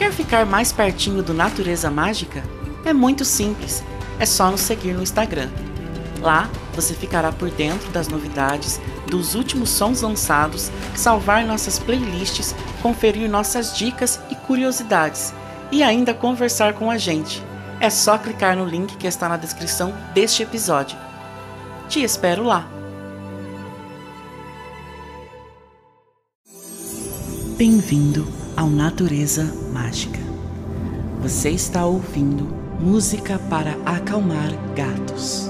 Quer ficar mais pertinho do Natureza Mágica? É muito simples, é só nos seguir no Instagram. Lá você ficará por dentro das novidades, dos últimos sons lançados, salvar nossas playlists, conferir nossas dicas e curiosidades e ainda conversar com a gente. É só clicar no link que está na descrição deste episódio. Te espero lá! Bem-vindo ao Natureza Mágica. Você está ouvindo música para acalmar gatos.